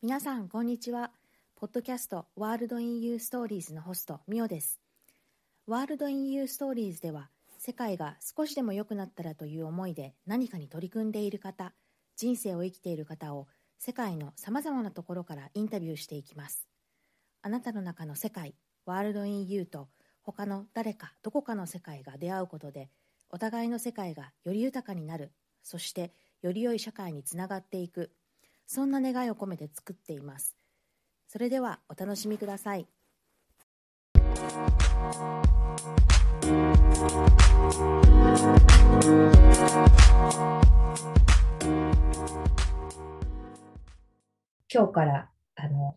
皆さんこんにちは。ポッドキャスト World in You Stories のホストミオです。 World in You Stories では世界が少しでも良くなったらという思いで何かに取り組んでいる方人生を生きている方を世界のさまざまなところからインタビューしていきます。あなたの中の世界 World in You と他の誰かどこかの世界が出会うことでお互いの世界がより豊かになるそしてより良い社会につながっていくそんな願いを込めて作っています。それではお楽しみください。今日からあの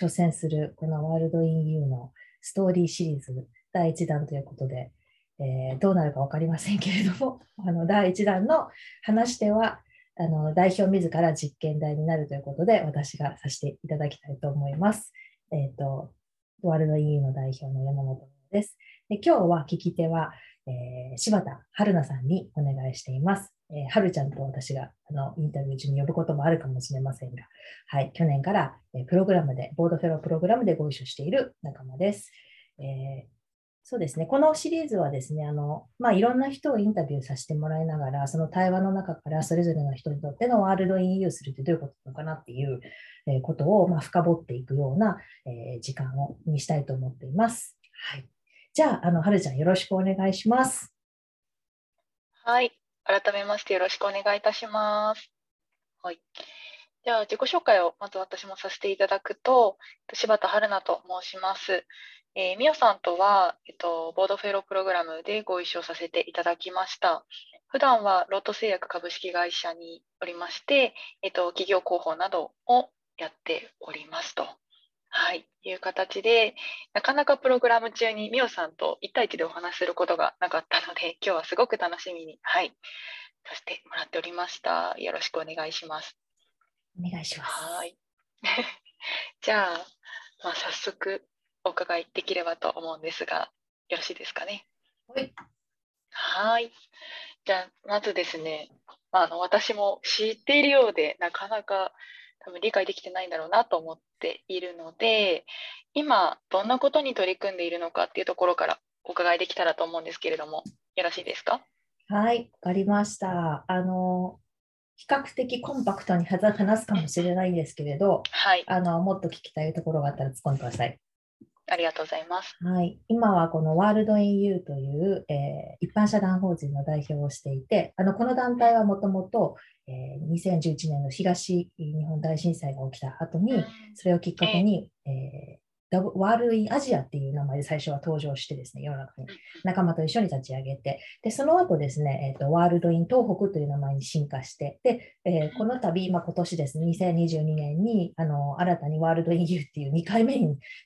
挑戦するこの World in You のストーリーシリーズ第1弾ということで、えー、どうなるか分かりませんけれども、あの第1弾の話し手はあの代表自ら実験台になるということで、私がさせていただきたいと思います。えっ、ー、と、ワールド EU の代表の山本です。で今日は聞き手は、えー、柴田春菜さんにお願いしています。えー、春ちゃんと私があのインタビュー中に呼ぶこともあるかもしれませんが、はい、去年から、え、プログラムで、ボードフェロープログラムでご一緒している仲間です。えー、そうですね。このシリーズはですね、あの、まあ、いろんな人をインタビューさせてもらいながら、その対話の中からそれぞれの人にとっての World in You するってどういうことなのかなっていうことを、まあ、深掘っていくような、え、時間をにしたいと思っています。はい。じゃあ、あの、はるちゃんよろしくお願いします。はい。改めましてよろしくお願いいたします。はい。では、自己紹介をまず私もさせていただくと、柴田春菜と申します。えー、みおさんとは、えっと、ボードフェロープログラムでご一緒させていただきました。普段はロット製薬株式会社におりまして、えっと、企業広報などをやっておりますと。はい、いう形で、なかなかプログラム中にみおさんと1対1でお話しすることがなかったので、今日はすごく楽しみに、はい、させてもらっておりました。よろしくお願いします。お願いします。はい。じゃあ、まあ、早速お伺いできればと思うんですが、よろしいですかね？はい。はい。じゃあ、まずですね、あの私も知っているようで、なかなか多分理解できてないんだろうなと思っているので、今、どんなことに取り組んでいるのかっていうところからお伺いできたらと思うんですけれども、よろしいですか？はい、わかりました。あの、比較的コンパクトに話すかもしれないんですけれど、はい、あのもっと聞きたいところがあったら突っ込んでください。ありがとうございます。はい、今はこの World in You という、えー、一般社団法人の代表をしていて、あのこの団体はもともと2011年の東日本大震災が起きた後に、それをきっかけに、えー World in Asia っていう名前で最初は登場してですね、世の中に。仲間と一緒に立ち上げて、でその後ですね、えーと、 World in 東北という名前に進化して、でえー、この度、まあ、今年ですね、2022年にあの新たに World in You っていう2回目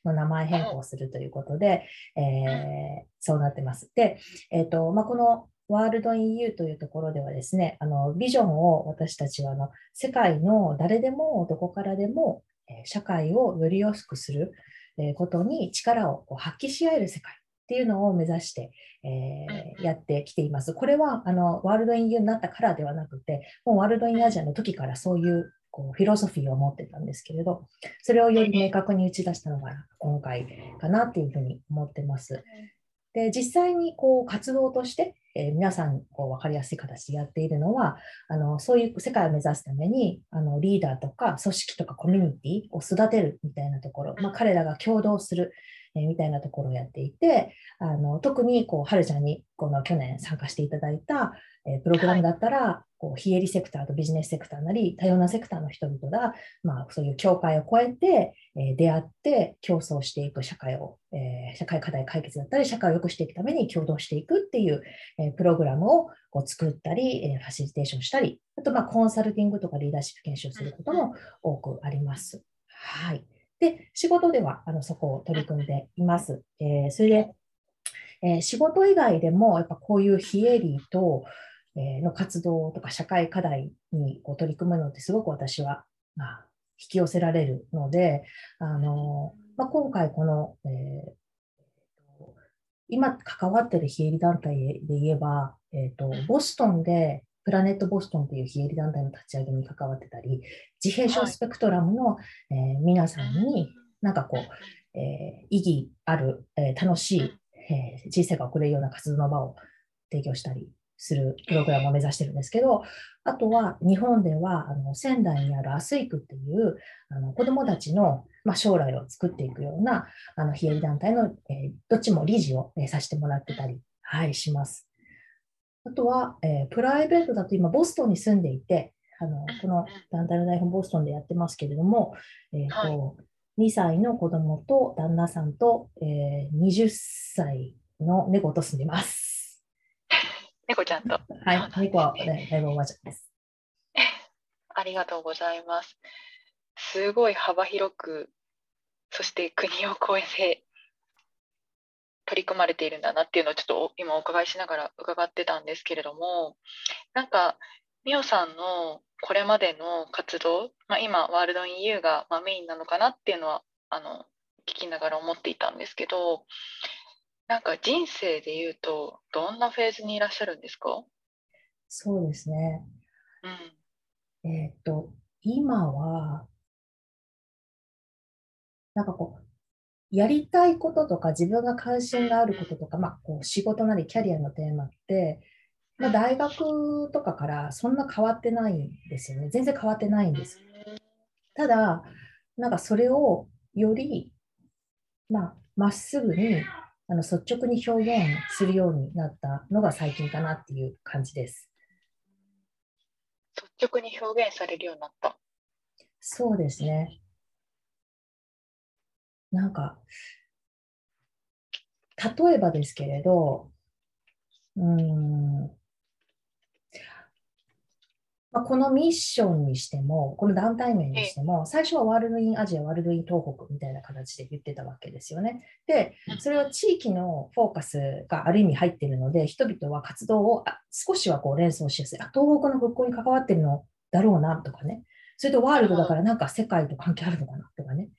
の名前変更するということで、えー、そうなってます。で、えーとまあ、この World in You というところではですね、あのビジョンを私たちはあの世界の誰でもどこからでも社会をより良くする、ことに力を発揮し合える世界っていうのを目指して、えー、やってきています。これはあの World in You になったからではなくて、もう World in Asia の時からそういうこうフィロソフィーを持ってたんですけれど、それをより明確に打ち出したのが今回かなっていうふうに思ってます。で実際にこう活動として、えー、皆さんこう分かりやすい形でやっているのはあのそういう世界を目指すためにあのリーダーとか組織とかコミュニティを育てるみたいなところ、まあ、彼らが共同する、えー、みたいなところをやっていてあの特にこうはるちゃんにこの去年参加していただいた、えプログラムだったら、こう非営利セクターとビジネスセクターなり多様なセクターの人々が、まあ、そういう境界を越えて、え出会って競争していく社会を、え社会課題解決だったり社会を良くしていくために共同していくっていう、えプログラムをこう作ったり、えファシリテーションしたりあとまあコンサルティングとかリーダーシップ研修することも多くあります。はい、で仕事ではあのそこを取り組んでいます。えー、それでえー、仕事以外でも、やっぱこういう非営利と、えー、の活動とか社会課題にこう取り組むのってすごく私は、まあ、引き寄せられるので、あのまあ、今回この、えー、今関わってる非営利団体で言えば、えーと、ボストンでプラネットボストンという非営利団体の立ち上げに関わってたり、自閉症スペクトラムの、えー皆さんに、なんかこう、えー意義ある、えー楽しい、えー人生が送れるような活動の場を提供したりするプログラムを目指してるんですけど、あとは日本ではあの仙台にあるアスイクっていうあの子どもたちの、まあ、将来を作っていくようなあの非営利団体の、えーどっちも理事を、えーさせてもらってたり、はい、します。あとは、えープライベートだと今ボストンに住んでいて、あのこの団体の代表ボストンでやってますけれども、えーと2歳の子供と旦那さんと、えー20歳の猫と住んでます。猫ちゃんと。はい、猫は、ね、だいぶおばあちゃんです。ありがとうございます。すごい幅広く、そして国を越えて取り組まれているんだなっていうのをちょっと今お伺いしながら伺ってたんですけれども、なんか、ミオさんのこれまでの活動、まあ、今、 World in You がまあメインなのかなっていうのは、あの、聞きながら思っていたんですけど、なんか人生で言うと、どんなフェーズにいらっしゃるんですか？そうですね。うん。えーっと、今は、なんかこう、やりたいこととか自分が関心があることとか、まあ、こう仕事なりキャリアのテーマって、まあ、大学とかからそんな変わってないんですよね。全然変わってないんです。ただ、なんかそれをより、まあ、まっすぐにあの率直に表現するようになったのが最近かなっていう感じです。率直に表現されるようになった。そうですね。なんか、例えばですけれど、うーん、まあ、このミッションにしても、この団体名にしても、最初は World in Asia、World in 東北みたいな形で言ってたわけですよね。で、それは地域のフォーカスがある意味入っているので、人々は活動をあ少しはこう連想しやすい。あ、東北の復興に関わってるのだろうなとかね。それとワールドだからなんか世界と関係あるのかなとかね。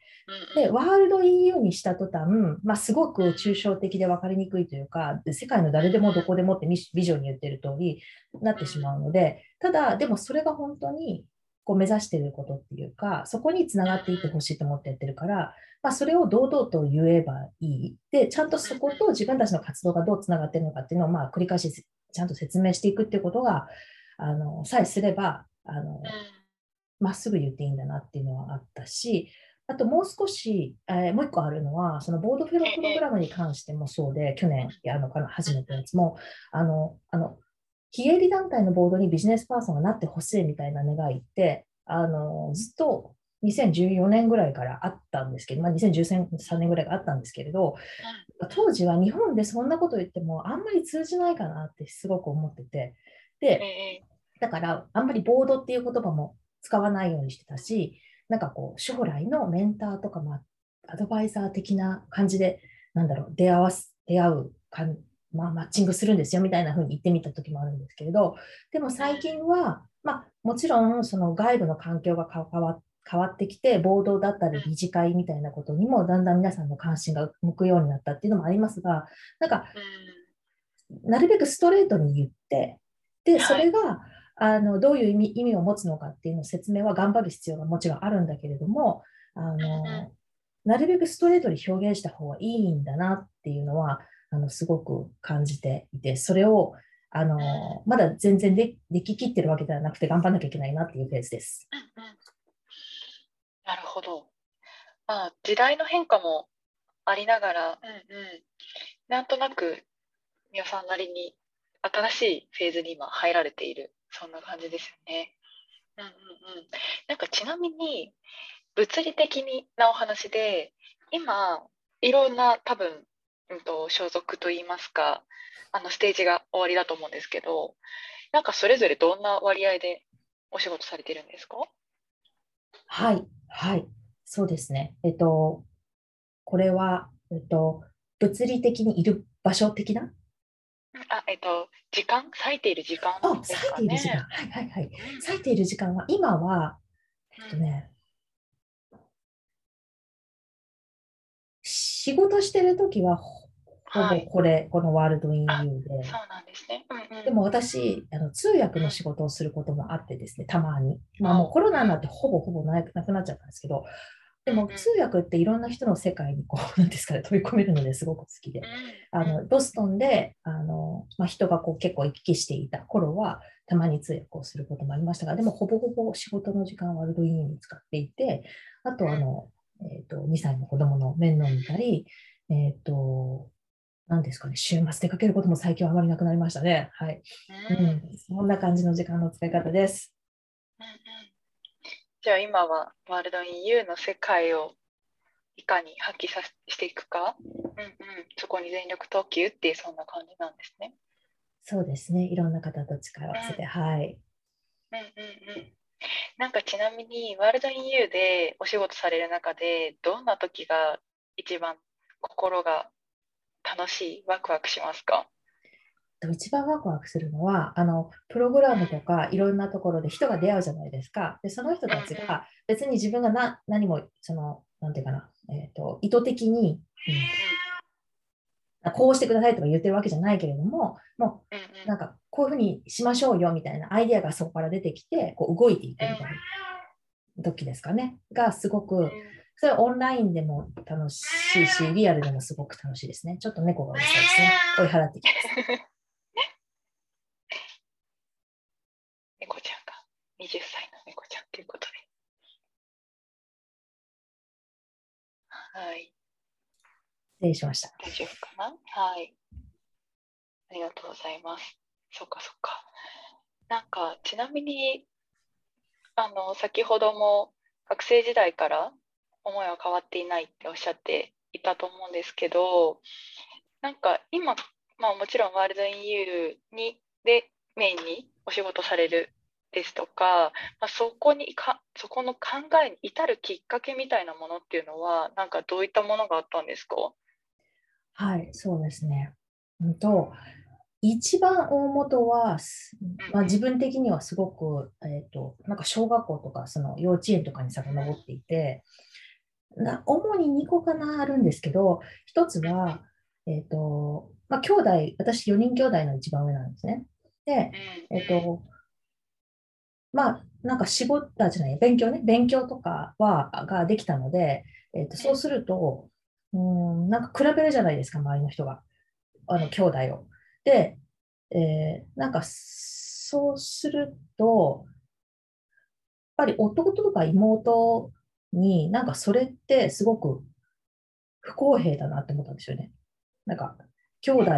で、ワールド EU にした途端、まあ、すごく抽象的で分かりにくいというか、で世界の誰でもどこでもってビジョンに言ってる通りなってしまうので、ただ、でもそれが本当にこう目指していることっていうか、そこにつながっていってほしいと思ってやってるから、まあ、それを堂々と言えばいい。で、ちゃんとそこと自分たちの活動がどうつながっているのかっていうのを、まあ、繰り返しちゃんと説明していくっていうことが、あの、さえすれば、あの、まっすぐ言っていいんだなっていうのはあったし、あともう少し、えーもう一個あるのは、そのボードフェロープログラムに関してもそうで、去年やるのかな、初めてのやつも、あの、あの、非営利団体のボードにビジネスパーソンがなってほしいみたいな願いって、あの、ずっと2014年ぐらいからあったんですけど、まあ、2013年ぐらいがあったんですけれど、当時は日本でそんなこと言ってもあんまり通じないかなってすごく思ってて、で、だからあんまりボードっていう言葉も使わないようにしてたし、なんかこう、将来のメンターとか、まあ、アドバイザー的な感じで、なんだろう、出会わす、出会うかん、まあ、マッチングするんですよみたいな風に言ってみた時もあるんですけれど、でも最近は、まあ、もちろん、その外部の環境が変わ変わってきて、暴動だったり理事会みたいなことにも、だんだん皆さんの関心が向くようになったっていうのもありますが、なんか、なるべくストレートに言って、で、それが、あのどういう意味意味を持つのかっていうのを説明は頑張る必要がもちろんあるんだけれども、あのなるべくストレートに表現した方がいいんだなっていうのは、あのすごく感じていて、それをあのまだ全然ででききってるわけではなくて、頑張らなきゃいけないなっていうフェーズです。うんうん、なるほど。まあ、時代の変化もありながら、うんうん、なんとなく、みおさんなりに新しいフェーズに今入られている、そんな感じですよね。うんうんうん。なんかちなみに、物理的なお話で、今、いろんな多分、うんと、所属といいますか、あのステージが終わりだと思うんですけど、なんかそれぞれどんな割合でお仕事されてるんですか？はい、はい、そうですね。えっと、これは、えっと、物理的にいる場所的なあ、えっと、時間？割いている時間あ、です割いかている時間。ね。はいはいはい。割いている時間は、今は、えっとね、仕事してるときはほほぼこれ、このワールドインユーで。そうなんですね。うんうん、でも私あの、通訳の仕事をすることもあってですね、たまに。まあもうコロナになってほぼほぼなくなっちゃったんですけど、でも通訳っていろんな人の世界にこう、なんですかね、飛び込めるのですごく好きで、あのボストンであの、まあ、人がこう結構行き来していた頃は、たまに通訳をすることもありましたが、でもほぼほぼ仕事の時間はワールドインに使っていて、あとあの、えーと、2歳の子供の面倒を見たり、えっ、ー、と、何ですかね、週末出かけることも最近はあまりなくなりましたね。はい。うん、そんな感じの時間の使い方です。じゃあ今は World in You の世界をいかに発揮さしていくか、うんうん、そこに全力投球っていうそんな感じなんですね。そうですね。いろんな方と力を合わせて、うん、はい。うんうんうん。なんかちなみに World in You でお仕事される中でどんな時が一番心が楽しい？ワクワクしますか？一番ワクワクするのはあのプログラムとかいろんなところで人が出会うじゃないですか。でその人たちが別に自分がな何もそのなんていうかな、えーと、意図的に、うん、こうしてくださいとか言ってるわけじゃないけれどももうなんかこういうふうにしましょうよみたいなアイデアがそこから出てきてこう動いていくみたいな時ですかねがすごくそれはオンラインでも楽しいしリアルでもすごく楽しいですね。ちょっと猫がうるさいですね。追い払っていきます。猫ちゃんが20歳の猫ちゃんということで。はい。失礼しました。大丈夫かな？はい。ありがとうございます。そっかそっか。なんか、ちなみに、あの、先ほども学生時代から思いは変わっていないっておっしゃっていたと思うんですけど、なんか今、まあもちろんワールドインユーにでメインにお仕事されるですとか、まあ、そこにかそこの考えに至るきっかけみたいなものっていうのはなんかどういったものがあったんですか？はいそうですね。うんと一番大元は、まあ、自分的にはすごく、えーと、なんか小学校とかその幼稚園とかに遡っていて、な主に2個かなあるんですけど、1つは、えーとまあ、兄弟、私4人兄弟の一番上なんですね。で、えっ、ー、と、まあ、なんか仕事じゃない、勉強ね、勉強とかは、ができたので、えー、とそうすると、うん、なんか比べるじゃないですか、周りの人が、あの、兄弟を。で、えー、なんか、そうすると、やっぱり弟とか妹に、なんかそれってすごく不公平だなって思ったんですよね。なんか、兄弟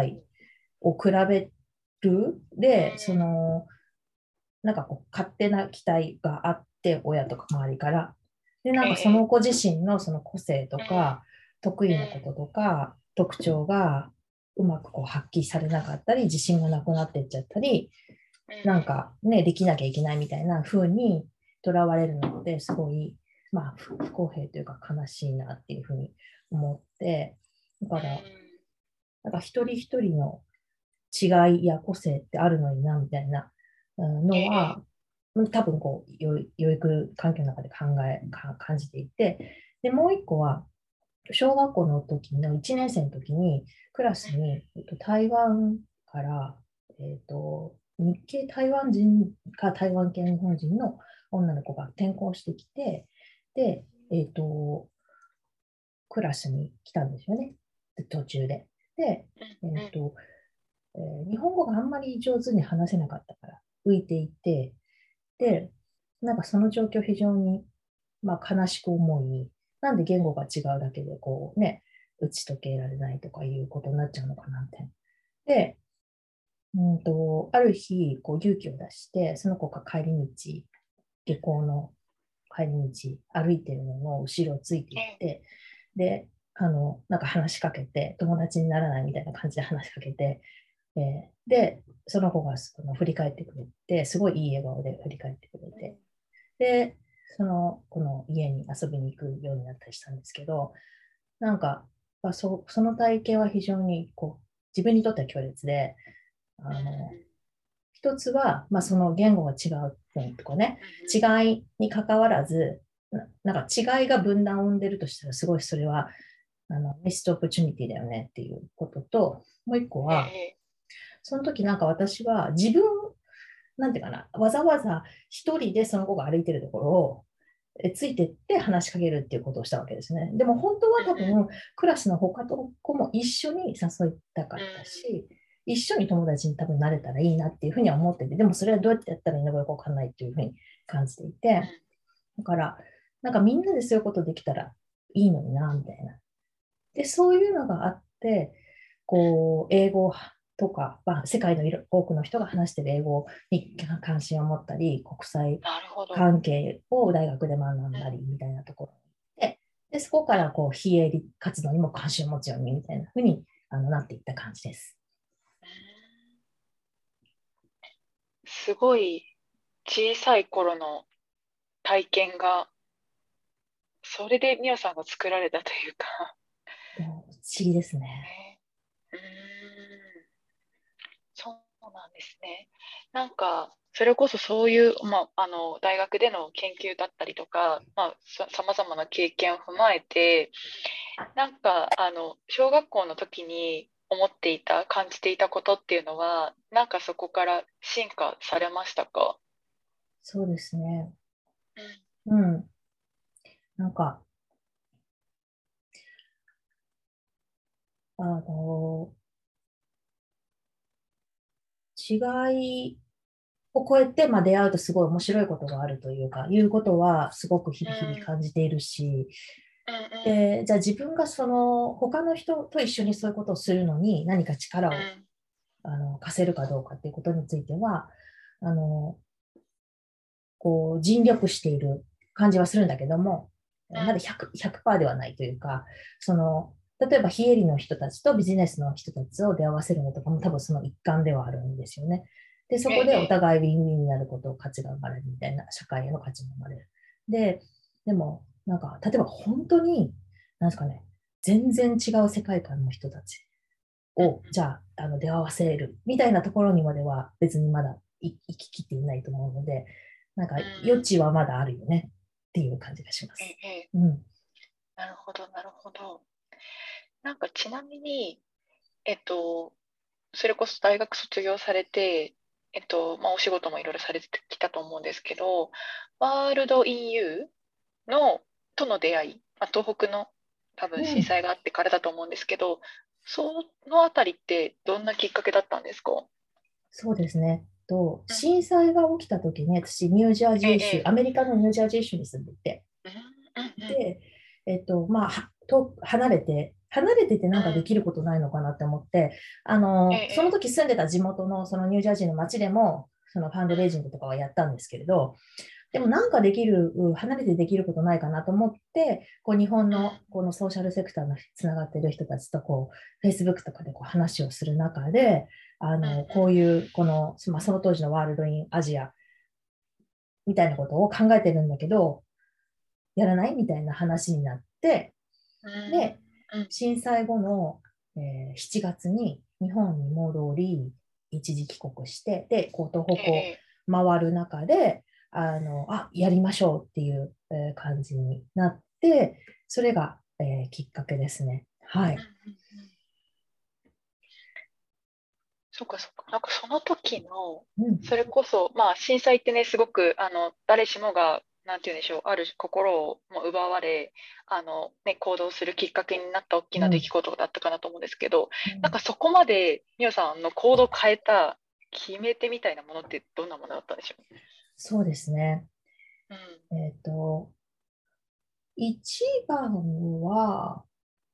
を比べる？で、その、なんかこう勝手な期待があって親とか周りから。でなんかその子自身のその個性とか得意なこととか特徴がうまくこう発揮されなかったり自信がなくなっていっちゃったりなんかねできなきゃいけないみたいな風にとらわれるのですごいまあ不公平というか悲しいなっていうふうに思って。だからなんか一人一人の違いや個性ってあるのになみたいなのは、多分こう養育環境の中で考え感じていてでもう一個は小学校の時の1年生の時にクラスに、えっと、台湾から、えっと、日系台湾人か台湾系日本人の女の子が転校してきてで、えっと、クラスに来たんですよね。途中で。で、えっとえー、日本語があんまり上手に話せなかったから浮いていて、で、なんかその状況非常に、まあ、悲しく思い、なんで言語が違うだけでこうね、打ち解けられないとかいうことになっちゃうのかなって。で、うんと、ある日、こう勇気を出して、その子が帰り道、下校の帰り道、歩いてるのの後ろをついていって、で、あの、なんか話しかけて、友達にならないみたいな感じで話しかけて、えー、で、その子がその振り返ってくれて、すごいいい笑顔で振り返ってくれて、で、そのこの家に遊びに行くようになったりしたんですけど、なんか、まあ、そその体験は非常にこう自分にとっては強烈で、あの一つは、まあ、その言語が違うとかね、違いにかかわらず、なんか違いが分断を生んでるとしたら、すごいそれはあのミストオプチュニティだよねっていうことと、もう一個は、その時なんか私は自分、なんていうかな、わざわざ一人でその子が歩いてるところをついてって話しかけるっていうことをしたわけですね。でも本当は多分、クラスの他の子も一緒に誘いたかったし、一緒に友達に多分なれたらいいなっていうふうには思ってて、でもそれはどうやってやったらいいのかよくわかんないっていうふうに感じていて、だから、なんかみんなでそういうことできたらいいのにな、みたいな。で、そういうのがあって、こう、英語とか、まあ、世界の多くの人が話している英語に関心を持ったり、国際関係を大学で学んだりみたいなところで、でそこからこう非営利活動にも関心を持つようにみたいなふうにあのなっていった感じです。すごい小さい頃の体験が、それでミオさんが作られたというか。不思議ですね。うんそうなんですね。なんか、それこそそういう、まあ、あの大学での研究だったりとか、まあ、さまざまな経験を踏まえて、なんかあの小学校の時に思っていた、感じていたことっていうのは、なんかそこから進化されましたか？そうですね。うん。うん、なんか、あの、違いを超えて、まあ、出会うとすごい面白いことがあるというか、いうことはすごく日々感じているし、でじゃあ自分がその他の人と一緒にそういうことをするのに何か力をあの貸せるかどうかっていうことについては、あのこう尽力している感じはするんだけども、まだ 100%, 100ではないというか、その例えば、非営利の人たちとビジネスの人たちを出会わせるのとかも多分その一環ではあるんですよね。で、そこでお互いウィンウィンになることを価値が生まれるみたいな、社会への価値が生まれる。で、でも、なんか、例えば本当に、なんですかね、全然違う世界観の人たちを、じゃあ、あの出会わせるみたいなところにまでは別にまだ行ききっていないと思うので、なんか余地はまだあるよねっていう感じがします。うん、なるほど、なるほど。なんかちなみに、えっと、それこそ大学卒業されて、えっと、まあ、お仕事もいろいろされてきたと思うんですけど、ワールド EU のとの出会い、まあ、東北の多分震災があってからだと思うんですけど、うん、そのあたりってどんなきっかけだったんですか？そうですね。と震災が起きた時に私ニュージャージー州、ええ、アメリカのニュージャージー州に住んでいて、うんうん、で、えっとまあ、と離れて離れててなんかできることないのかなって思って、あの、その時住んでた地元のそのニュージャージーの街でも、そのファンドレイジングとかはやったんですけれど、でもなんかできる、離れてできることないかなと思って、こう日本のこのソーシャルセクターのつながってる人たちとこう、Facebook とかでこう話をする中で、あの、こういう、この、まあ、その当時のワールドインアジアみたいなことを考えてるんだけど、やらないみたいな話になって、で、震災後の、えー、7月に日本に戻り、一時帰国して、で、こう、東北を回る中で、あの、あ、やりましょうっていう、えー、感じになって、それが、えー、きっかけですね。はい。そっかそっか。なんかその時の、それこそ、まあ震災ってね、すごく、あの、誰しもがなんて言うんでしょう、ある心をも奪われ、あの、ね、行動するきっかけになった大きな出来事だったかなと思うんですけど、うん、なんかそこまで、みおさんの行動を変えた決め手みたいなものってどんなものだったんでしょう？そうですね。うん、えっ、ー、と、一番は、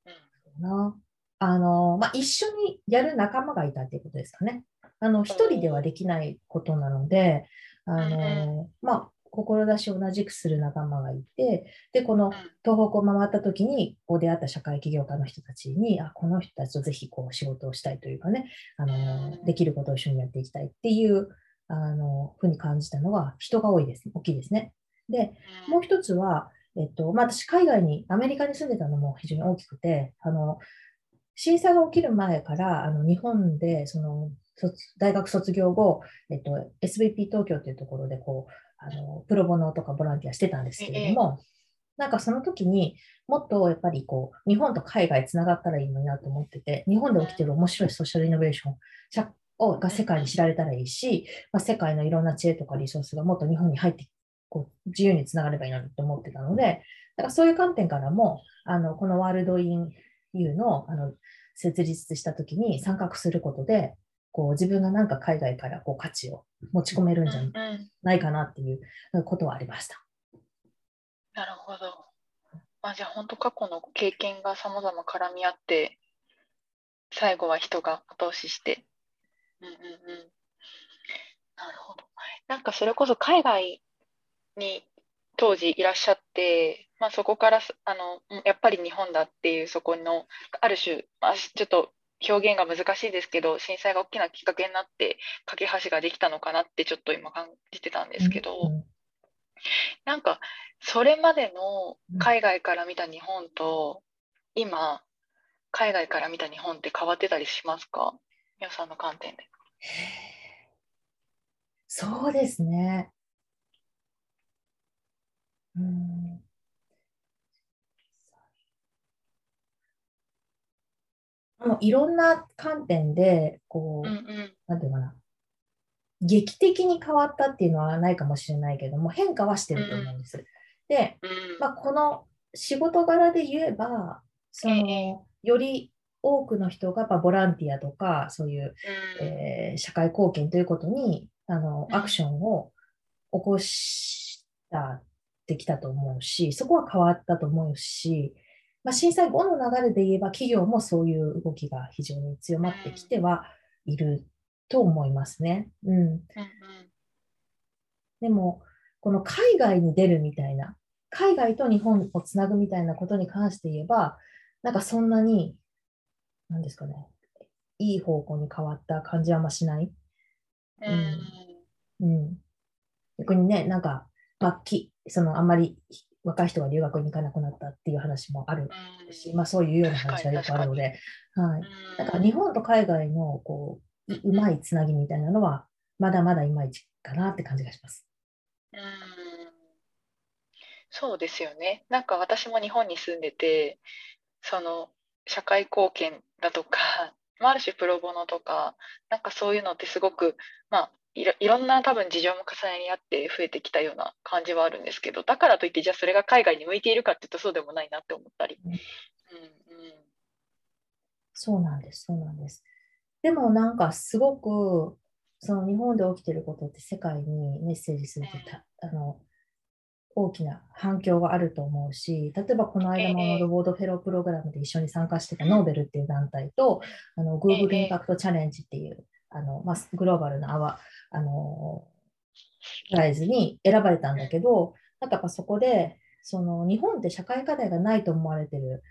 うん、な、あの、まあ、一緒にやる仲間がいたっていうことですかね。あの、一人ではできないことなので、あの、まあ、志を同じくする仲間がいて、で、この東北を回った時に、こう出会った社会起業家の人たちに、あ、この人たちとぜひこう仕事をしたいというかね、あの、できることを一緒にやっていきたいっていう、あの、ふうに感じたのは、人が多いです。大きいですね。で、もう一つは、えっと、まあ、私、海外に、アメリカに住んでたのも非常に大きくて、あの、震災が起きる前から、あの、日本で、その、大学卒業後、えっと、SVP 東京というところで、こう、あのプロボノとかボランティアしてたんですけれども、なんかその時にもっとやっぱりこう日本と海外つながったらいいのになと思ってて、日本で起きてる面白いソーシャルイノベーションをが世界に知られたらいいし、まあ、世界のいろんな知恵とかリソースがもっと日本に入ってこう自由につながればいいのにと思ってたので、だからそういう観点からも、あのこのワールドイン U のあの設立した時に参画することで、こう自分がなんか海外からこう価値を持ち込めるんじゃないかなっていうことはありました。なるほど。まあ、じゃあ本当過去の経験がさまざま絡み合って、最後は人が後押しして。うんうんうん。なるほど。なんかそれこそ海外に当時いらっしゃって、まあ、そこからあのやっぱり日本だっていうそこのある種、まあ、ちょっと表現が難しいですけど震災が大きなきっかけになって架け橋ができたのかなってちょっと今感じてたんですけど、うん、なんかそれまでの海外から見た日本と今海外から見た日本って変わってたりしますか？皆さんの観点で。そうですね。うんもういろんな観点で、こう、うんうん、なんていうかな、劇的に変わったっていうのはないかもしれないけども、変化はしてると思うんです。うん、で、まあ、この仕事柄で言えば、その、より多くの人がやっぱボランティアとか、そういう、うん、えー、社会貢献ということに、あの、アクションを起こしたってきたと思うし、そこは変わったと思うし、まあ、震災後の流れで言えば、企業もそういう動きが非常に強まってきてはいると思いますね。うん。でも、この海外に出るみたいな、海外と日本をつなぐみたいなことに関して言えば、なんかそんなに、なんですかね、いい方向に変わった感じはあんましない。うん。うん。逆にね、なんか、まあ、きそのあんまり若い人が留学に行かなくなったっていう話もあるし、まあ、そういうような話がよくあるので、はい、だから日本と海外のこううまいつなぎみたいなのは、まだまだいまいちかなって感じがします。うん。そうですよね。なんか私も日本に住んでて、その社会貢献だとか、ある種プロボノとか、なんかそういうのってすごく、まあ、いろいろんな多分事情も重ねにあって増えてきたような感じはあるんですけどだからといってじゃあそれが海外に向いているかっていうとそうでもないなって思ったり。うん、うん、そうなんですそうなんです。でもなんかすごくその日本で起きてることって世界にメッセージするとた、うん、あの大きな反響があると思うし、例えばこの間もロボードフェロープログラムで一緒に参加してたノーベルっていう団体と、あの Google インパクトチャレンジっていうあの、まあ、グローバルなアワあのプライズに選ばれたんだけど、なんかやっぱそこで、その日本って社会課題がないと思われてる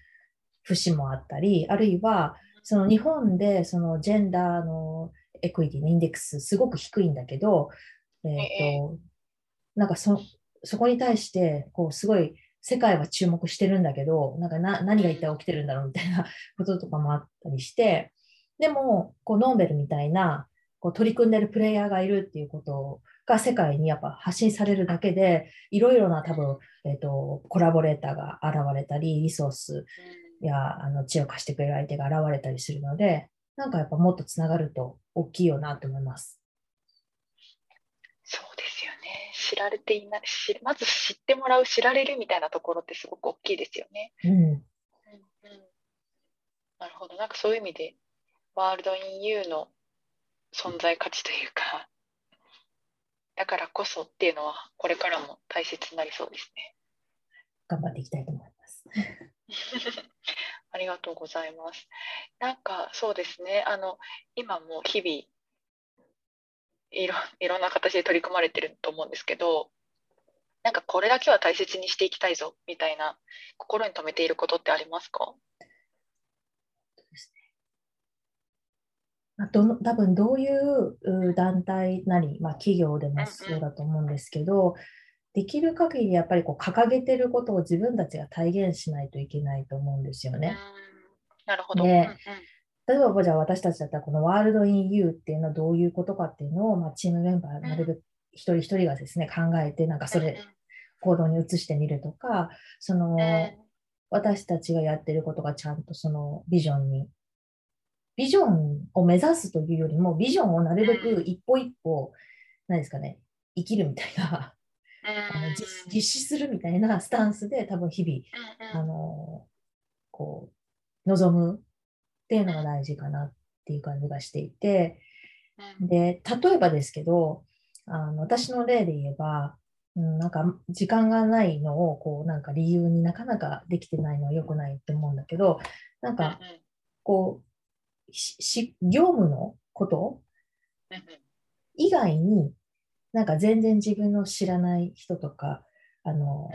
節もあったり、あるいはその日本でそのジェンダーのエクイティのインデックスすごく低いんだけど、えーと、なんかそそこに対してこうすごい世界は注目してるんだけど、なんかな何が一体起きてるんだろうみたいなこととかもあったりして、でもこうノーベルみたいなこう取り組んでるプレイヤーがいるっていうことが世界にやっぱ発信されるだけで、いろいろな多分、えっ、ー、と、コラボレーターが現れたり、リソースやあの知恵を貸してくれる相手が現れたりするので、なんかやっぱもっとつながると大きいよなと思います。そうですよね。知られていない、まず知ってもらう、知られるみたいなところってすごく大きいですよね。うん。うんうん、なるほど。なんかそういう意味で、 World in You の存在価値というか、だからこそっていうのは、これからも大切になりそうですね。頑張っていきたいと思います。ありがとうございます。なんかそうですね、あの今も日々いろいろんな形で取り組まれてると思うんですけど、なんかこれだけは大切にしていきたいぞみたいな心に留めていることってありますか？ど多分どういう団体なり、まあ、企業でもそうだと思うんですけど、できる限りやっぱりこう掲げてることを自分たちが体現しないといけないと思うんですよね。なるほど。で、例えばじゃあ私たちだったらこの World in You っていうのはどういうことかっていうのを、まあ、チームメンバーなるべく一人一人がですね考えてなんかそれ行動に移してみるとか、その、私たちがやってることがちゃんとそのビジョンに、ビジョンを目指すというよりも、ビジョンをなるべく一歩一歩、何ですかね、生きるみたいな、あの実施するみたいなスタンスで多分日々、あの、こう、望むっていうのが大事かなっていう感じがしていて、で、例えばですけど、あの私の例で言えば、うん、なんか時間がないのをこうなんか理由になかなかできてないのは良くないって思うんだけど、なんかこう、し業務のこと？以外になんか全然自分の知らない人とか、あの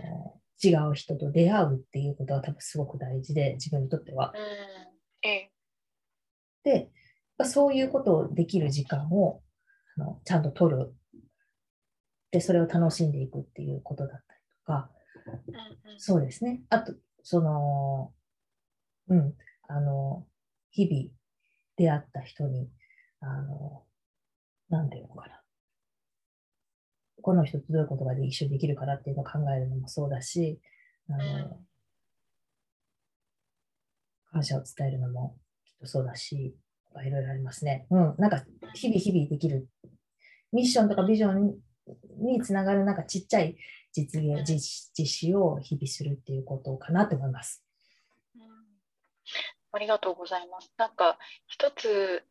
違う人と出会うっていうことは多分すごく大事で、自分にとっては。で、そういうことをできる時間をあのちゃんと取る。で、それを楽しんでいくっていうことだったりとか、そうですね。あと、その、うん、あの、日々出会った人に、あの、なんていうのかな。この人とどういうことが一緒にできるかなっていうのを考えるのもそうだし、あの、感謝を伝えるのもきっとそうだし、いろいろありますね。うん、なんか日々日々できるミッションとかビジョンにつながるなんかちっちゃい実現実実施を日々するっていうことかなと思います。うん、ありがとうございます。なんか一つ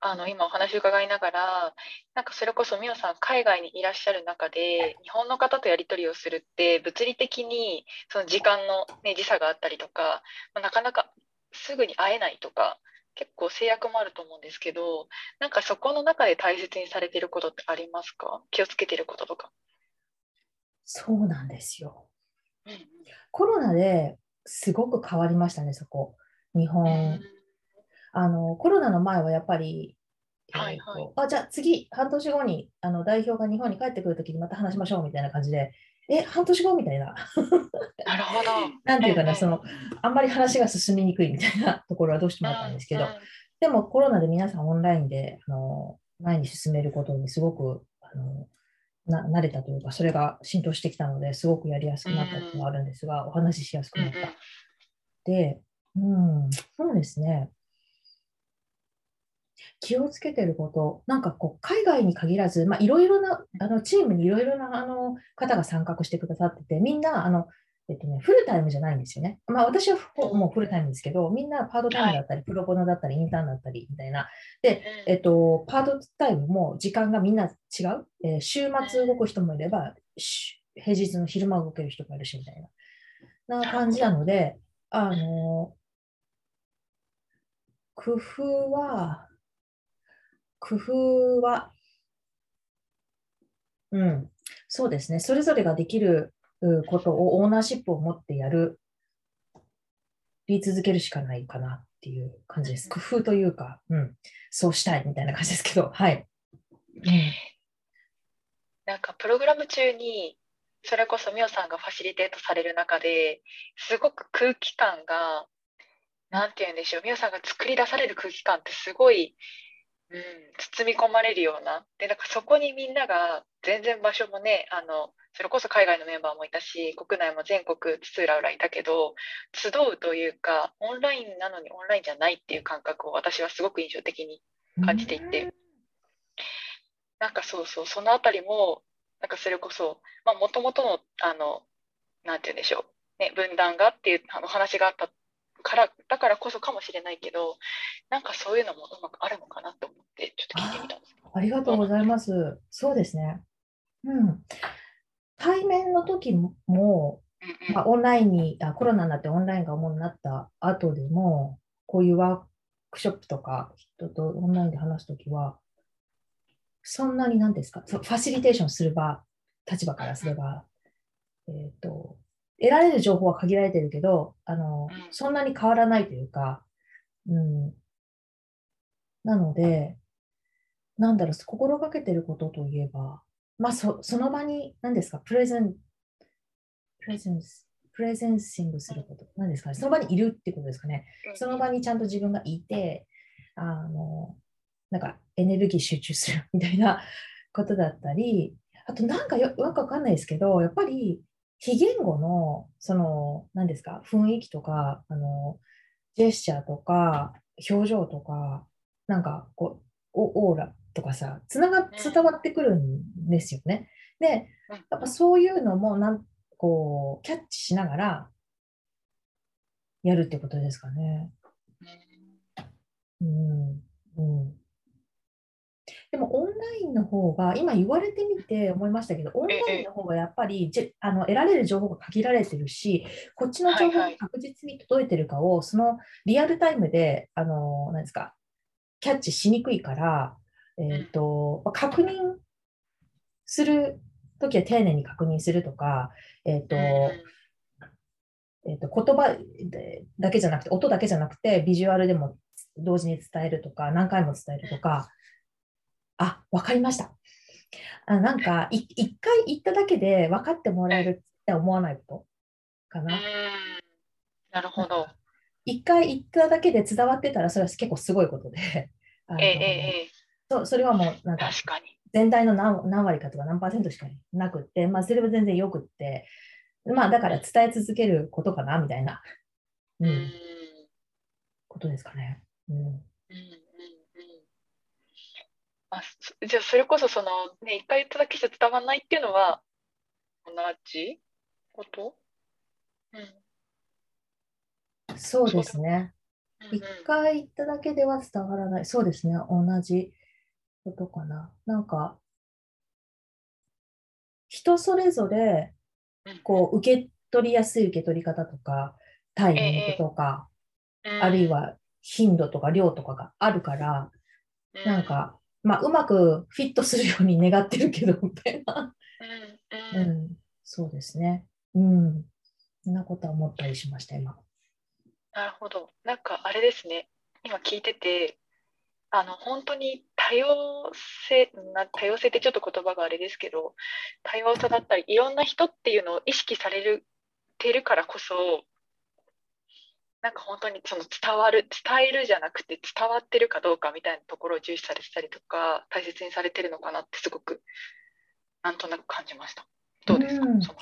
あの今お話伺いながらなんかそれこそ美桜さん海外にいらっしゃる中で日本の方とやり取りをするって物理的にその時間の、ね、時差があったりとか、まあ、なかなかすぐに会えないとか結構制約もあると思うんですけどなんかそこの中で大切にされていることってありますか？気をつけていることとか。そうなんですよ。うん、コロナですごく変わりましたね、そこ。日本。うん、あのコロナの前はやっぱり、はいはい、あじゃあ次、半年後にあの代表が日本に帰ってくるときにまた話しましょうみたいな感じで、え、半年後みたいな。なるほど。なんていうかな、その、あんまり話が進みにくいみたいなところはどうしてもあったんですけど、でもコロナで皆さんオンラインで、あの、前に進めることにすごく、あの、な慣れたというか、それが浸透してきたので、すごくやりやすくなったっていうのがあるんですが、お話ししやすくなった。で、うん、そうですね。気をつけてること、なんかこう海外に限らず、まあ、いろいろなあのチームにいろいろなあの方が参画してくださってて、みんなあの、えっとね、フルタイムじゃないんですよね。まあ、私はもうフルタイムですけど、みんなパートタイムだったり、プロボノだったり、インターンだったりみたいな。で、えっと、パートタイムも時間がみんな違う。えー、週末動く人もいれば、平日の昼間動ける人もいるしみたいな。な感じなので、あの、工夫は、工夫は、うん、そうですね。それぞれができることをオーナーシップを持ってやる、言い続けるしかないかなっていう感じです。工夫というか、うん、そうしたいみたいな感じですけど、はい。うん、なんかプログラム中にそれこそミオさんがファシリテートされる中ですごく空気感が何て言うんでしょう。ミオさんが作り出される空気感ってすごいうん、包み込まれるような。でなんかそこにみんなが全然場所もねあのそれこそ海外のメンバーもいたし国内も全国津々浦々いたけど集うというかオンラインなのにオンラインじゃないっていう感覚を私はすごく印象的に感じていて、うん、なんかそうそうその辺りもなんかそれこそもともとのあのなんて言うんでしょう、ね、分断がっていうあの話があったからだからこそかもしれないけどなんかそういうのもうまくあるのかなと思ってちょっと聞いてみたんですありがとうございます。そうですね。うん。対面の時も、うんうん、まあ、オンラインにあ、コロナになってオンラインが主になった後でも、こういうワークショップとか人とオンラインで話すときは、そんなに何ですか、ファシリテーションする場、立場からすれば、えっ、ー、と、得られる情報は限られてるけど、あの、そんなに変わらないというか、うん。なので、なんだろう、心がけてることといえば、まあ、そその場に、何ですか、プレゼン、プレゼンス、プレゼンシングすること、何ですかね、その場にいるってことですかね。その場にちゃんと自分がいて、あの、なんかエネルギー集中するみたいなことだったり、あとなんかよ、なんかわかんないですけど、やっぱり非言語の、その、何ですか、雰囲気とか、あの、ジェスチャーとか、表情とか、なんか、こう、オーラとかさ、つなが、伝わってくるんですよね。で、やっぱそういうのも、なん、こう、キャッチしながら、やるってことですかね。うん。うん。でもオンラインの方が、今言われてみて思いましたけど、オンラインの方がやっぱりじあの得られる情報が限られてるし、こっちの情報が確実に届いてるかを、そのリアルタイムで、あの、何ですか、キャッチしにくいから、えっ、ー、と、確認するときは丁寧に確認するとか、えっ、ー、と、えー、と言葉だけじゃなくて、音だけじゃなくて、ビジュアルでも同時に伝えるとか、何回も伝えるとか、あ、わかりました。あなんか、一回言っただけで分かってもらえるって思わないことかな。なるほど。一回言っただけで伝わってたら、それは結構すごいことで。あのええそそれはもうなんか全体の何何割かとか何パーセントしかなくって、まあ、それは全然よくって、まあ、だから伝え続けることかなみたいな、うん、ことですかね。うん、うんあじゃあそれこそそのね一回言っただけじゃ伝わらないっていうのは同じこと？うんそうですね。一、うんうん、回言っただけでは伝わらない。そうですね。同じことかな。なんか、人それぞれ、こう、受け取りやすい受け取り方とか、タイミングとか、えー、あるいは頻度とか量とかがあるから、なんか、まあ、うまくフィットするように願ってるけど、みたいな。うん、うん、そうですね。うん。そんなことは思ったりしました、今。なるほど。なんかあれですね。今聞いてて、あの本当に多様性な多様性ってちょっと言葉があれですけど多様さだったりいろんな人っていうのを意識されるてるからこそなんか本当にその伝わる伝えるじゃなくて伝わってるかどうかみたいなところを重視されてたりとか大切にされてるのかなってすごくなんとなく感じました。どうですか、うん、その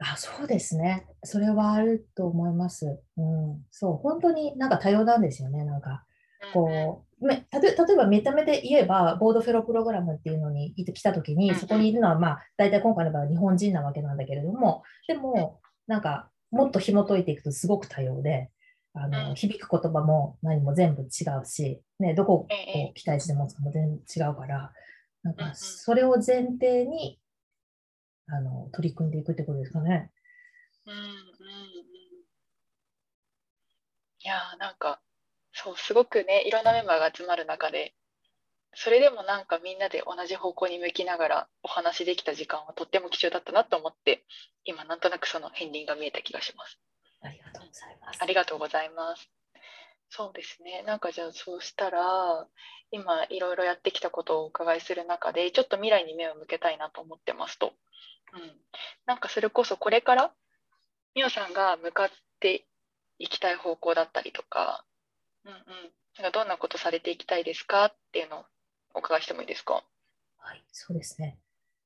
あそうですね。それはあると思います。うん、そう、本当になんか多様なんですよね。なんか、こう、例えば見た目で言えば、ボードフェロプログラムっていうのに来たときに、そこにいるのは、まあ、大体今回の場合は日本人なわけなんだけれども、でも、なんか、もっと紐解いていくとすごく多様で、あの響く言葉も何も全部違うし、ね、どこを期待して持つかも全然違うから、なんかそれを前提にあの取り組んでいくってことですかね。うんうんうん、いやなんかそうすごくねいろんなメンバーが集まる中でそれでもなんかみんなで同じ方向に向きながらお話できた時間はとっても貴重だったなと思って今なんとなくその片鱗が見えた気がします。ありがとうございます。ありがとうございます。そうですね。なんかじゃあそうしたら今いろいろやってきたことをお伺いする中でちょっと未来に目を向けたいなと思ってますと。うん、なんかそれこそこれから美桜さんが向かっていきたい方向だったりとか、うんうん、なんかどんなことされていきたいですかっていうのをお伺いしてもいいですか？はい、そうですね。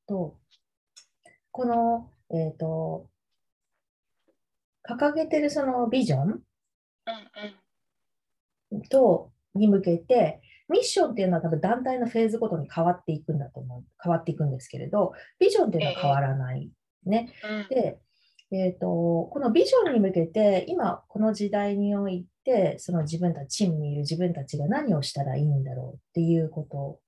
とこの、えっ、ー、と、掲げてるそのビジョン、うんうん、とに向けて、ミッションっていうのは多分団体のフェーズごとに変わっていくんだと思う、変わっていくんですけれど、ビジョンっていうのは変わらないね。えで、えーと、このビジョンに向けて、今この時代において、その自分たち、チームにいる自分たちが何をしたらいいんだろうっていうこと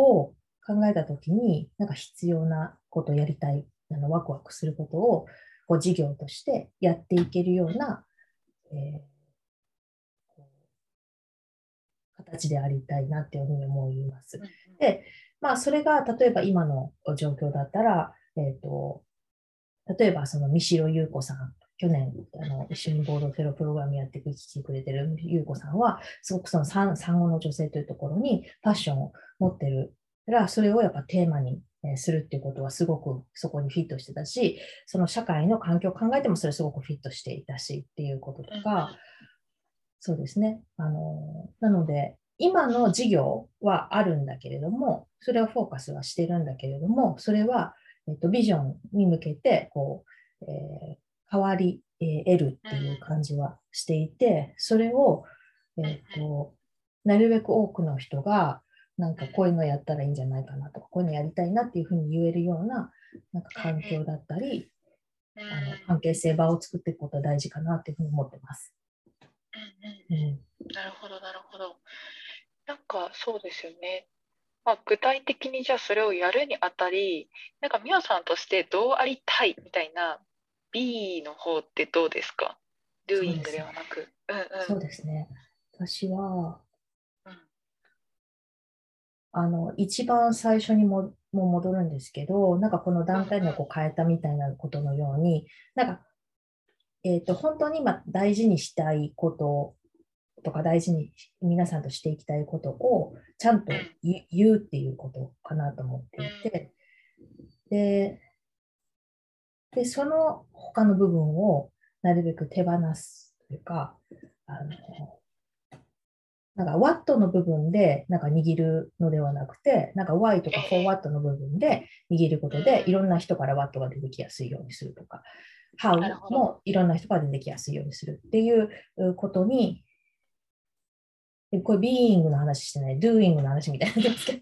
を考えたときに、なんか必要なことをやりたい、あのワクワクすることをこう事業としてやっていけるような、えー形でありたいなっていうふうに思います。で、まあ、それが例えば今の状況だったら、えっ、ー、と、例えばその三代優子さん、去年あの一緒にボードフェロプログラムやってきてくれてる優子さんは、すごくその産産後の女性というところにファッションを持ってるから、それをやっぱテーマにするっていうことはすごくそこにフィットしてたし、その社会の環境を考えてもそれすごくフィットしていたしっていうこととか、そうですね。あの、なので、今の事業はあるんだけれども、それをフォーカスはしてるんだけれども、それは、えっと、ビジョンに向けてこう、えー、変わり、えー、得るっていう感じはしていて、それを、えっと、なるべく多くの人がなんかこういうのやったらいいんじゃないかなとか、こういうのやりたいなっていうふうに言えるようななんか環境だったり、あの関係性場を作っていくことは大事かなっていうふうに思ってます。うんうんうん、なるほど、なるほど。なんかそうですよね。まあ、具体的にじゃあそれをやるにあたり、なんか美和さんとしてどうありたいみたいな B の方ってどうですか ?doing ではなく。そうですね。私は、うん、あの、一番最初にもも戻るんですけど、なんかこの団体のこう変えたみたいなことのように、なんか、えっ、ー、と、本当に今大事にしたいこととか大事に皆さんとしていきたいことをちゃんと言うっていうことかなと思っていて、で、でその他の部分をなるべく手放すというか、あのなんか Watt の部分でなんか握るのではなくて、なんか Y とか 4Watt の部分で握ることで、いろんな人から Watt が出てきやすいようにするとか、How もいろんな人から出てきやすいようにするっていうことにこれ、ビーイングの話してない、ドゥーイングの話みたいなんですけど、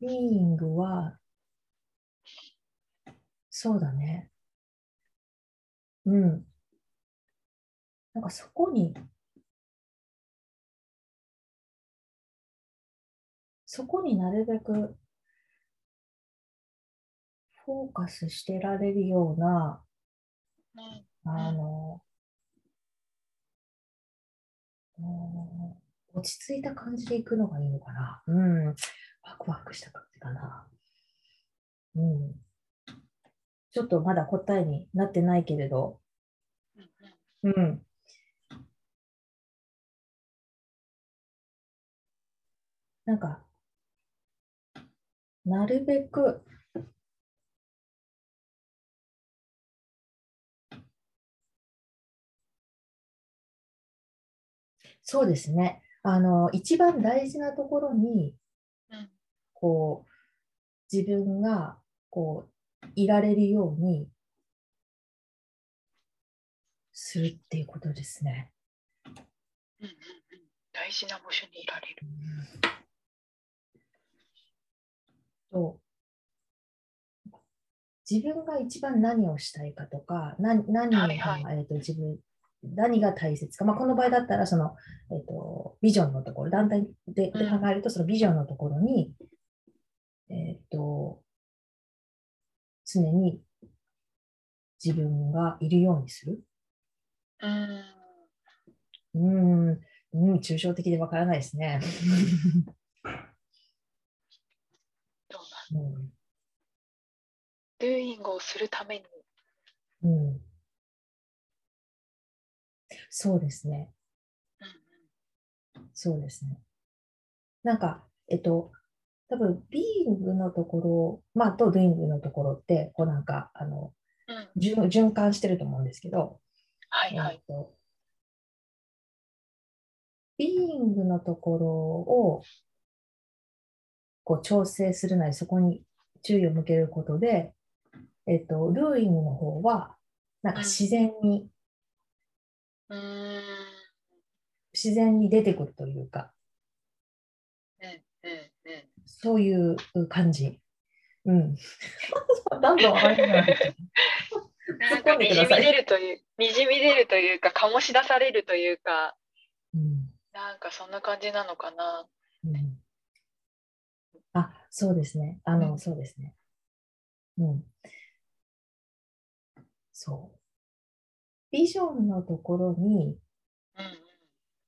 ビーイングは、そうだね。うん。なんかそこに、そこになるべくフォーカスしてられるような、あの、落ち着いた感じでいくのがいいのかな。うん。ワクワクした感じかな。うん。ちょっとまだ答えになってないけれど、うん。なんか、なるべくそうですね。あの、一番大事なところに、こう、自分が、こう、いられるようにするっていうことですね。うんうんうん、大事な場所にいられる。と自分が一番何をしたいかとか、何何が、はいはい、えーと自分何が大切か、まあ、この場合だったらその、えーと、ビジョンのところ、団体で考えると、そのビジョンのところに、えっ、ー、と、常に自分がいるようにする。うん、うん、抽象的でわからないですね。うん、ドゥーイングをするために、うんそうですね。そうですね。なんか、えっと、多分ビーイングのところ、まあ、とドゥイングのところって、こうなんか、あの、うん、循環してると思うんですけど、はいはい。えっと、ビーイングのところを、こう調整するなり、そこに注意を向けることで、えっと、ルーイングの方は、なんか自然に自然に出てくるというか、そういう感じ。うん。どんどんなんかにじみ出るという、にじみ出るというか、醸し出されるというか、うん、なんかそんな感じなのかな。うん、あ、そうですね。あの、うん、そうですね。うん。そう。ビジョンのところに、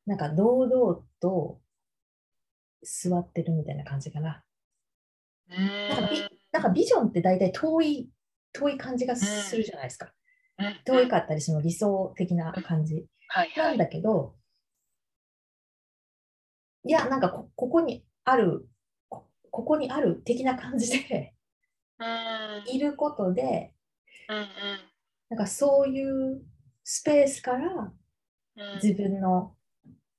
なんか堂々と座ってるみたいな感じかな。なんかビなんかビジョンって大体遠い、遠い感じがするじゃないですか。遠いかったり、その理想的な感じ。なんだけど、いや、なんかこここにあるこ、ここにある的な感じでいることで、なんかそういうスペースから自分の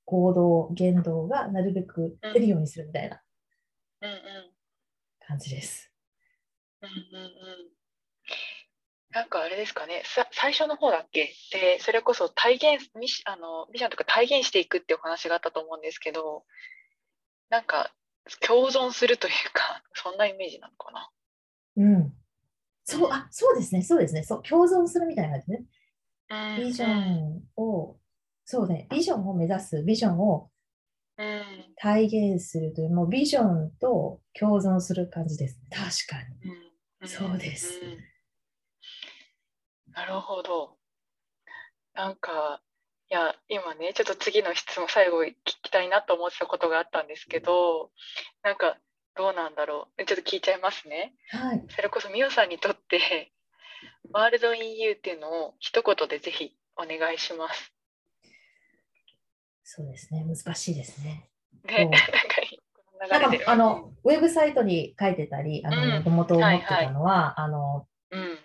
行動、言動がなるべく出るようにするみたいな感じです。うんうんうん。なんかあれですかね、さ最初の方だっけ？で、それこそ体現、ミシあのミッションとか体現していくっていうお話があったと思うんですけど、なんか共存するというか、そんなイメージなのかな？うん。そう、あ、そうですね、そうですね。そう、共存するみたいな感じね。うんビジョンを、そうね、ビジョンを目指す、ビジョンをうん体現するという、もうビジョンと共存する感じですね。確かに。うんそうですんなるほど。なんか、いや、今ね、ちょっと次の質問、最後聞きたいなと思ってたことがあったんですけど、なんか、どうなんだろう。ちょっと聞いちゃいますね。はい。それこそ、みおさんにとって、ワールド EU っていうのを一言でぜひお願いします。そうですね、難しいですね。ね、なんか、あの、ウェブサイトに書いてたり、あの、うん。もともと思ってたのは、あの、うん、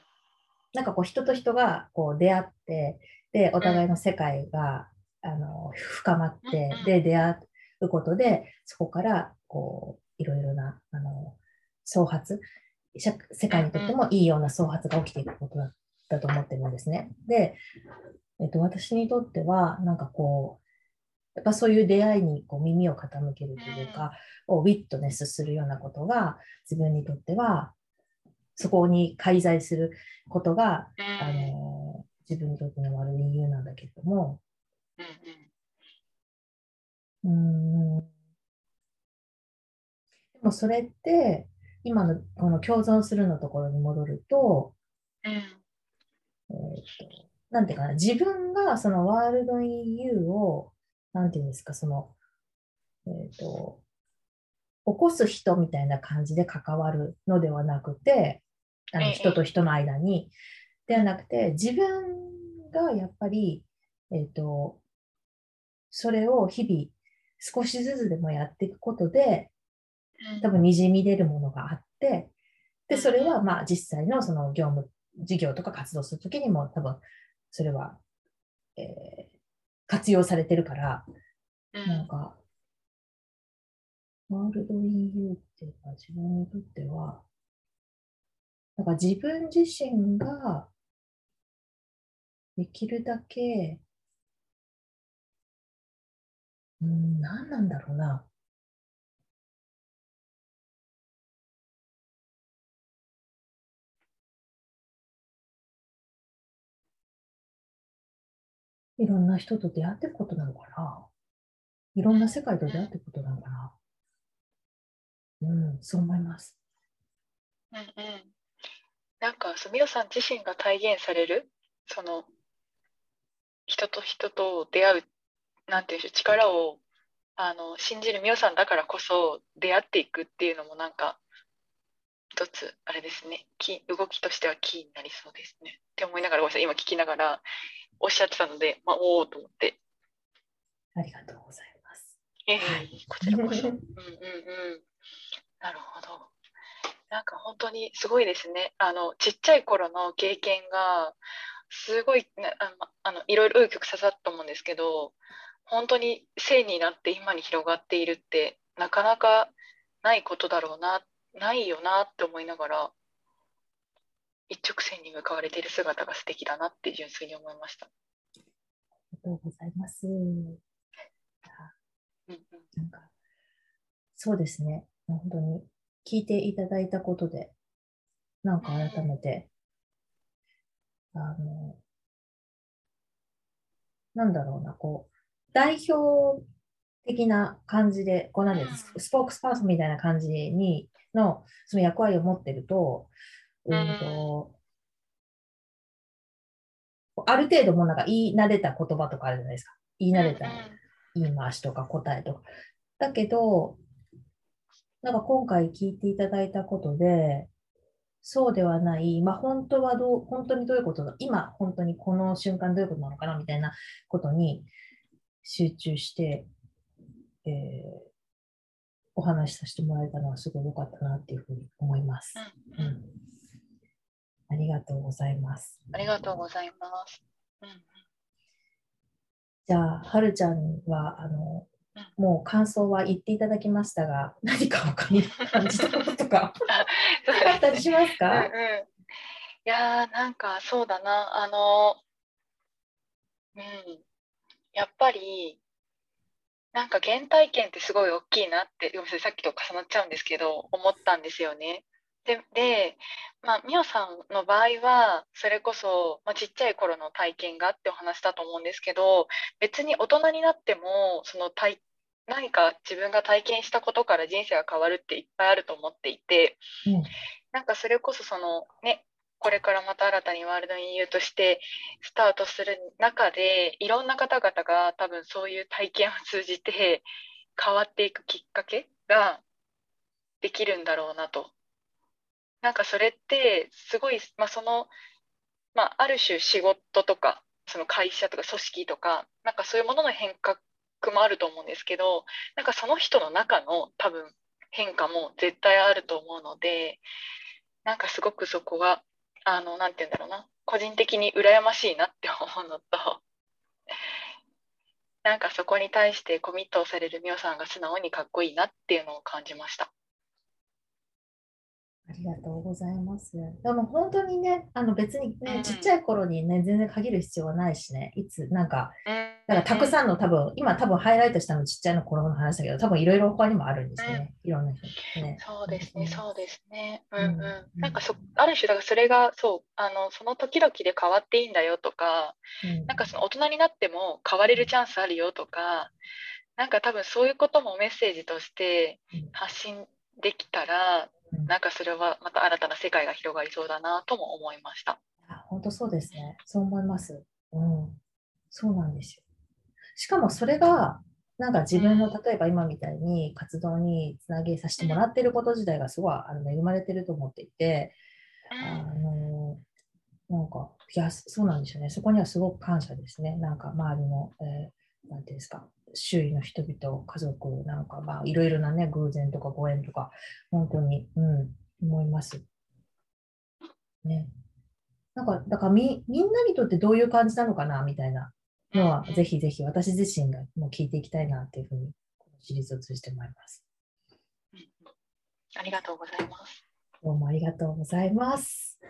なんかこう人と人がこう出会って、で、お互いの世界が、あの深まってうんうん、で、出会うことで、そこからこういろいろなあの創発、社世界にとってもいいような創発が起きていくことだだと思ってるんですね。で、えっと、私にとっては、なんかこう、やっぱそういう出会いにこう耳を傾けるというか、をウィットネスするようなことが自分にとってはそこに介在することが、うん、あの自分にとっての悪い理由なんだけれども、うん、うん。うーん。でもそれって今のこの共存するのところに戻ると、うん。えーとなんていうかな、自分がそのワールド EU を、なんていうんですか、その、えっ、と、起こす人みたいな感じで関わるのではなくて、あのええ。人と人の間に、ではなくて、自分がやっぱり、えっ、と、それを日々少しずつでもやっていくことで、多分にじみ出るものがあって、で、それはまあ実際のその業務、事業とか活動するときにも多分それは、えー活用されてるから、うんなんか、ワールド EU っていうか自分にとっては、なんか自分自身ができるだけ、うん、何なんだろうな。いろんな人と出会っていくことなのかな？いろんな世界と出会っていくことなのかな？うん、そう思います。うんうん、なんか、すみおさん自身が体現される、その、人と人と出会う、なんていうんでしょう、力を、あの、信じるみおさんだからこそ出会っていくっていうのもなんか、一つ、あれですね、き動きとしてはキーになりそうですね。って思いながら、ごめんなさい、今聞きながらおっしゃってたので、まあ、おおと思って、ありがとうございます。ええはいこちらこそ。うんうんうん。なるほど。なんか本当にすごいですね。あの、ちっちゃい頃の経験が、すごい、ね、あの、あのいろいろ紆余曲折あったと思うんですけど、本当に性になって今に広がっているって、なかなかないことだろうな、ないよなって思いながら、一直線に向かわれている姿が素敵だなって純粋に思いました。ありがとうございます。うんうんなんか、そうですね。本当に聞いていただいたことで、なんか改めて、あの、なんだろうな、こう、代表的な感じで、こうなんですスポークスパーソンみたいな感じに、の、その役割を持ってると、うんと、ある程度もうなんか言い慣れた言葉とかあるじゃないですか。言い慣れた言い回しとか答えとか。だけど、なんか今回聞いていただいたことで、そうではない、まあ本当はどう、本当にどういうことだ、今本当にこの瞬間どういうことなのかなみたいなことに集中して、えーお話しさせてもらえたのはすごい良かったなっていうふうに思います。うん、ありがとうございます。ありがとうございます。うんじゃあ、はるちゃんは、あの、もう感想は言っていただきましたが、何か他に感じたこととか あったりしますか、うんうん、いやーなんかそうだなあのうんやっぱりなんか原体験ってすごい大きいなってさっきと重なっちゃうんですけど思ったんですよね。で、でまあ、みおさんの場合は、それこそ、まあ、ちっちゃい頃の体験があってお話だと思うんですけど、別に大人になっても、その体何か自分が体験したことから人生が変わるっていっぱいあると思っていて、うん、なんかそれこそそのねこれからまた新たにワールド EU としてスタートする中でいろんな方々が多分そういう体験を通じて変わっていくきっかけができるんだろうなとなんかそれってすごい、まあ、その、まあ、ある種仕事とかその会社とか組織とかなんかそういうものの変革もあると思うんですけどなんかその人の中の多分変化も絶対あると思うのでなんかすごくそこがあのなんて言うんだろうな個人的に羨ましいなって思うのとなんかそこに対してコミットをされる美桜さんが素直にかっこいいなっていうのを感じました。ありがとうございます。でも本当にね、あの別にね、ちっちゃい頃にね、全然限る必要はないしね、いつ、なんか、だからたくさんの多分、今多分ハイライトしたのちっちゃいの頃の話だけど、多分いろいろ他にもあるんですね、いろんな人、ね。そうですね、そうですね。うんうん。なんかそ、ある種、だからそれが、そう、あの、その時々で変わっていいんだよとか、なんかその大人になっても変われるチャンスあるよとか、なんか多分そういうこともメッセージとして発信できたら、なんかそれはまた新たな世界が広がりそうだなとも思いました。本当そうですね。そう思います。うん。そうなんですよ。しかもそれが、なんか自分の例えば今みたいに活動につなげさせてもらってること自体がすごいあの恵まれてると思っていて、あのなんか、いや、そうなんですよね。そこにはすごく感謝ですね。なんか周りの、えー、なんていうんですか、周囲の人々、家族なんか、まあ、いろいろなね、偶然とかご縁とか、本当に、うん、思います。ね。なんか、だからみ、みんなにとってどういう感じなのかな、みたいなのは、ぜひぜひ私自身がもう聞いていきたいな、っていうふうに、このシリーズを通じて思います。ありがとうございます。どうもありがとうございます。